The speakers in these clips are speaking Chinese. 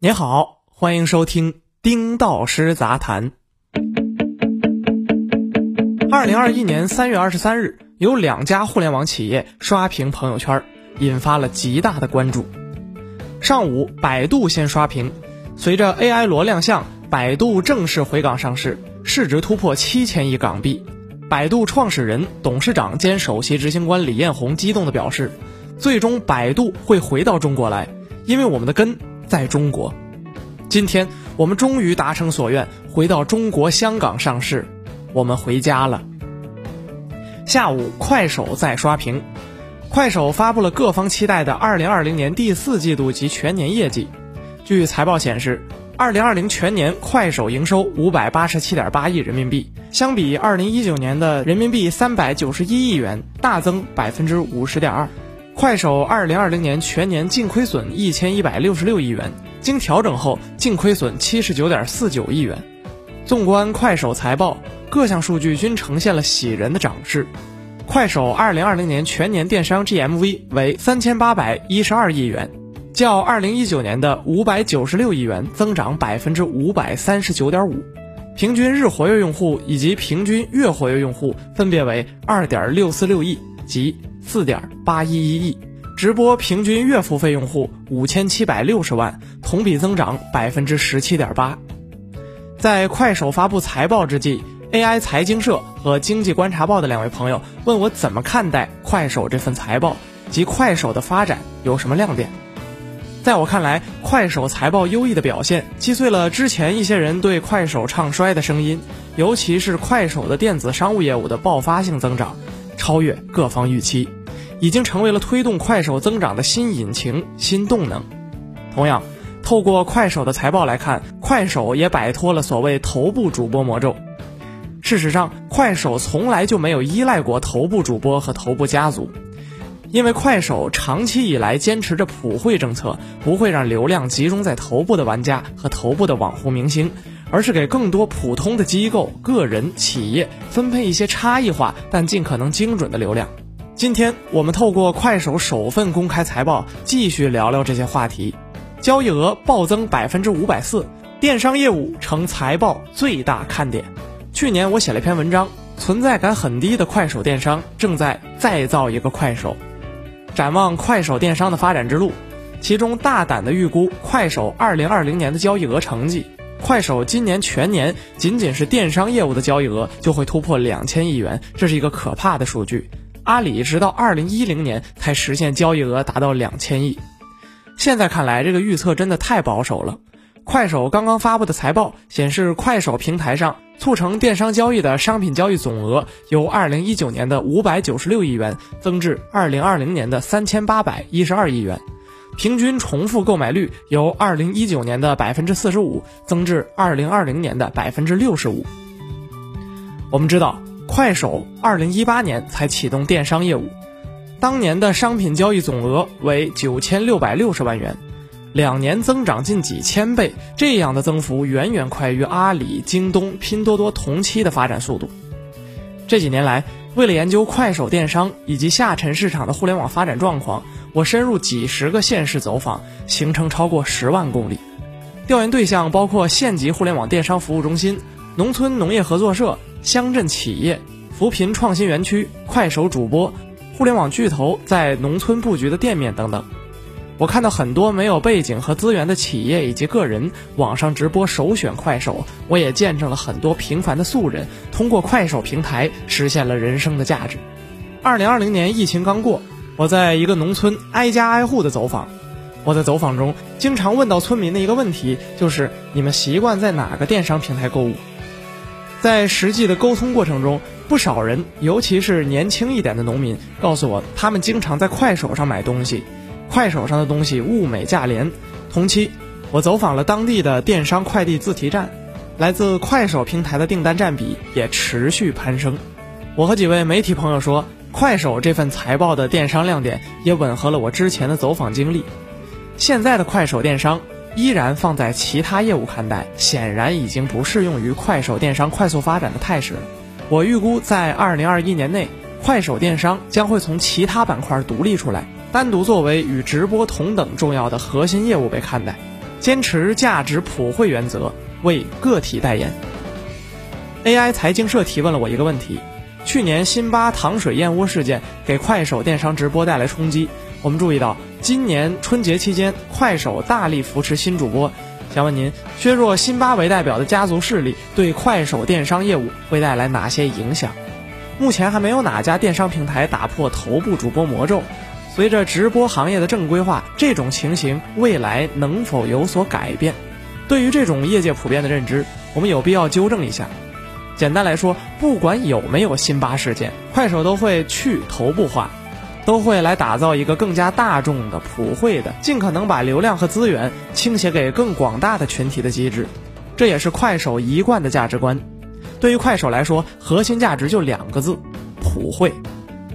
您好，欢迎收听《丁道师杂谈》。二零二一年三月二十三日，有两家互联网企业刷屏朋友圈，引发了极大的关注。上午，百度先刷屏，随着 AI 罗亮相，百度正式回港上市，市值突破七千亿港币。百度创始人、董事长兼首席执行官李彦宏激动地表示：“最终，百度会回到中国来，因为我们的根在中国。今天，我们终于达成所愿，回到中国香港上市，我们回家了。”下午，快手在刷屏，快手发布了各方期待的2020年第四季度及全年业绩。据财报显示，2020全年快手营收587.8亿人民币。相比二零一九年的人民币三百九十一亿元，大增百分之五十点二。快手二零二零年全年净亏损一千一百六十六亿元，经调整后净亏损七十九点四九亿元。纵观快手财报，各项数据均呈现了喜人的涨势。快手二零二零年全年电商 GMV 为三千八百一十二亿元，较二零一九年的五百九十六亿元增长百分之五百三十九点五。平均日活跃用户以及平均月活跃用户分别为二点六四六亿及四点八一一亿，直播平均月付费用户五千七百六十万，同比增长百分之十七点八。在快手发布财报之际，AI 财经社和经济观察报的两位朋友问我怎么看待快手这份财报及快手的发展有什么亮点。在我看来，快手财报优异的表现击碎了之前一些人对快手唱衰的声音，尤其是快手的电子商务业务的爆发性增长，超越各方预期，已经成为了推动快手增长的新引擎、新动能。同样，透过快手的财报来看，快手也摆脱了所谓头部主播魔咒。事实上，快手从来就没有依赖过头部主播和头部家族。因为快手长期以来坚持着普惠政策，不会让流量集中在头部的玩家和头部的网红明星，而是给更多普通的机构、个人、企业分配一些差异化但尽可能精准的流量。今天我们透过快手首份公开财报，继续聊聊这些话题。交易额暴增百分之五百四，电商业务成财报最大看点。去年我写了一篇文章，存在感很低的快手电商正在再造一个快手。展望快手电商的发展之路，其中大胆的预估快手二零二零年的交易额成绩。快手今年全年仅仅是电商业务的交易额就会突破两千亿元，这是一个可怕的数据。阿里直到二零一零年才实现交易额达到两千亿，现在看来这个预测真的太保守了。快手刚刚发布的财报显示，快手平台上。促成电商交易的商品交易总额由二零一九年的五百九十六亿元增至二零二零年的三千八百一十二亿元，平均重复购买率由二零一九年的百分之四十五增至二零二零年的百分之六十五。我们知道，快手二零一八年才启动电商业务，当年的商品交易总额为九千六百六十万元。两年增长近几千倍，这样的增幅远远快于阿里、京东、拼多多同期的发展速度。这几年来，为了研究快手电商以及下沉市场的互联网发展状况，我深入几十个县市走访，行程超过十万公里。调研对象包括县级互联网电商服务中心、农村农业合作社、乡镇企业、扶贫创新园区、快手主播、互联网巨头在农村布局的店面等等。我看到很多没有背景和资源的企业以及个人网上直播首选快手，我也见证了很多平凡的素人通过快手平台实现了人生的价值。二零二零年疫情刚过，我在一个农村挨家挨户的走访，我在走访中经常问到村民的一个问题就是：你们习惯在哪个电商平台购物？在实际的沟通过程中，不少人，尤其是年轻一点的农民，告诉我他们经常在快手上买东西。快手上的东西物美价廉。同期，我走访了当地的电商快递自提站，来自快手平台的订单占比也持续攀升。我和几位媒体朋友说，快手这份财报的电商亮点也吻合了我之前的走访经历。现在的快手电商依然放在其他业务看待，显然已经不适用于快手电商快速发展的态势了。我预估在二零二一年内，快手电商将会从其他板块独立出来。单独作为与直播同等重要的核心业务被看待，坚持价值普惠原则，为个体代言。AI 财经社提问了我一个问题：去年辛巴糖水燕窝事件给快手电商直播带来冲击，我们注意到今年春节期间快手大力扶持新主播，想问您，削弱辛巴为代表的家族势力对快手电商业务会带来哪些影响？目前还没有哪家电商平台打破头部主播魔咒。随着直播行业的正规化，这种情形未来能否有所改变？对于这种业界普遍的认知，我们有必要纠正一下。简单来说，不管有没有辛巴事件，快手都会去头部化，都会来打造一个更加大众的、普惠的，尽可能把流量和资源倾斜给更广大的群体的机制。这也是快手一贯的价值观。对于快手来说，核心价值就两个字：普惠。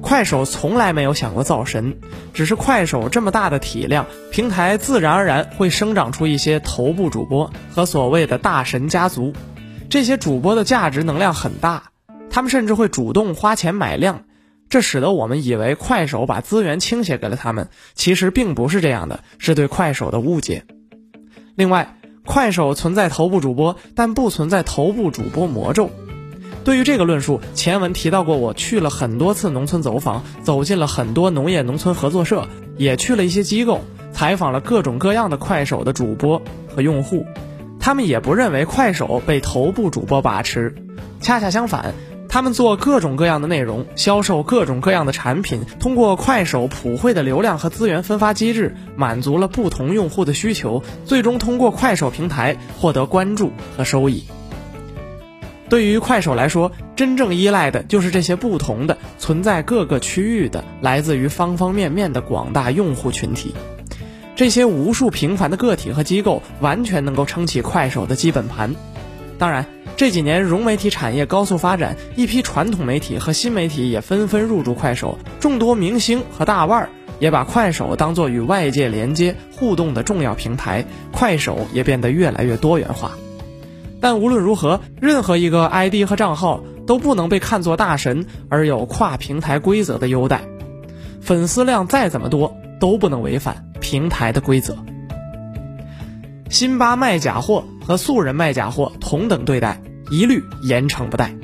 快手从来没有想过造神，只是快手这么大的体量，平台自然而然会生长出一些头部主播和所谓的大神家族。这些主播的价值能量很大，他们甚至会主动花钱买量，这使得我们以为快手把资源倾斜给了他们，其实并不是这样的，是对快手的误解。另外，快手存在头部主播，但不存在头部主播魔咒。对于这个论述，前文提到过，我去了很多次农村走访，走进了很多农业农村合作社，也去了一些机构，采访了各种各样的快手的主播和用户。他们也不认为快手被头部主播把持，恰恰相反，他们做各种各样的内容，销售各种各样的产品，通过快手普惠的流量和资源分发机制，满足了不同用户的需求，最终通过快手平台获得关注和收益。对于快手来说，真正依赖的就是这些不同的、存在各个区域的、来自于方方面面的广大用户群体。这些无数平凡的个体和机构，完全能够撑起快手的基本盘。当然，这几年融媒体产业高速发展，一批传统媒体和新媒体也纷纷入驻快手，众多明星和大腕儿也把快手当作与外界连接互动的重要平台，快手也变得越来越多元化。但无论如何，任何一个 ID 和账号都不能被看作大神而有跨平台规则的优待，粉丝量再怎么多都不能违反。平台的规则，辛巴卖假货和素人卖假货同等对待，一律严惩不贷。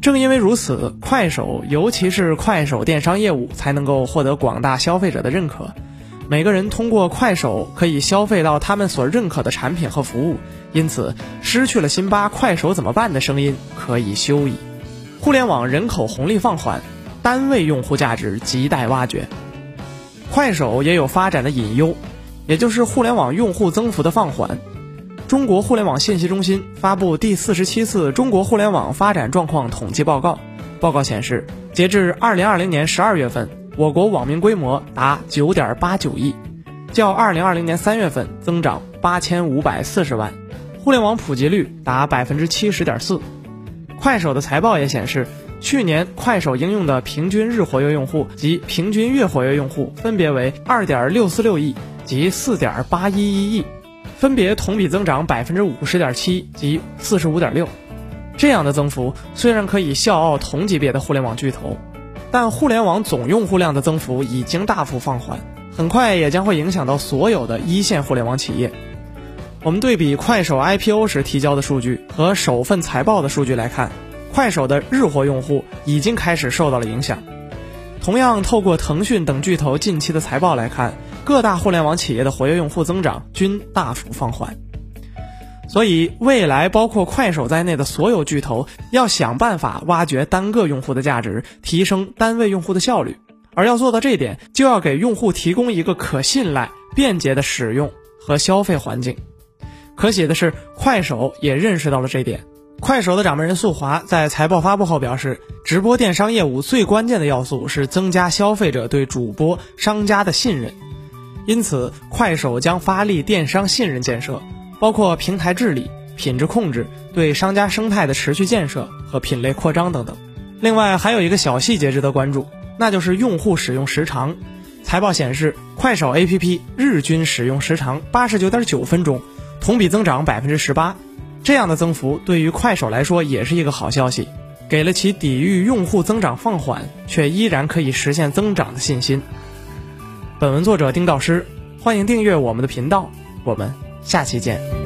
正因为如此，快手尤其是快手电商业务才能够获得广大消费者的认可。每个人通过快手可以消费到他们所认可的产品和服务，因此失去了辛巴快手怎么办的声音可以休矣。互联网人口红利放缓，单位用户价值亟待挖掘。快手也有发展的隐忧，也就是互联网用户增幅的放缓。中国互联网信息中心发布第四十七次中国互联网发展状况统计报告，报告显示，截至二零二零年十二月份，我国网民规模达九点八九亿，较二零二零年三月份增长八千五百四十万，互联网普及率达百分之七十点四。快手的财报也显示。去年快手应用的平均日活跃用户及平均月活跃用户分别为二点六四六亿及四点八一一亿，分别同比增长百分之五十点七及四十五点六。这样的增幅虽然可以笑傲同级别的互联网巨头，但互联网总用户量的增幅已经大幅放缓，很快也将会影响到所有的一线互联网企业。我们对比快手 IPO 时提交的数据和首份财报的数据来看。快手的日活用户已经开始受到了影响。同样，透过腾讯等巨头近期的财报来看，各大互联网企业的活跃用户增长均大幅放缓。所以，未来包括快手在内的所有巨头要想办法挖掘单个用户的价值，提升单位用户的效率。而要做到这点，就要给用户提供一个可信赖、便捷的使用和消费环境。可喜的是，快手也认识到了这点。快手的掌门人宿华在财报发布后表示，直播电商业务最关键的要素是增加消费者对主播商家的信任，因此快手将发力电商信任建设，包括平台治理、品质控制、对商家生态的持续建设和品类扩张等等。另外还有一个小细节值得关注，那就是用户使用时长。财报显示，快手 APP 日均使用时长八十九点九分钟，同比增长百分之十八。这样的增幅对于快手来说也是一个好消息，给了其抵御用户增长放缓却依然可以实现增长的信心。本文作者丁道师，欢迎订阅我们的频道，我们下期见。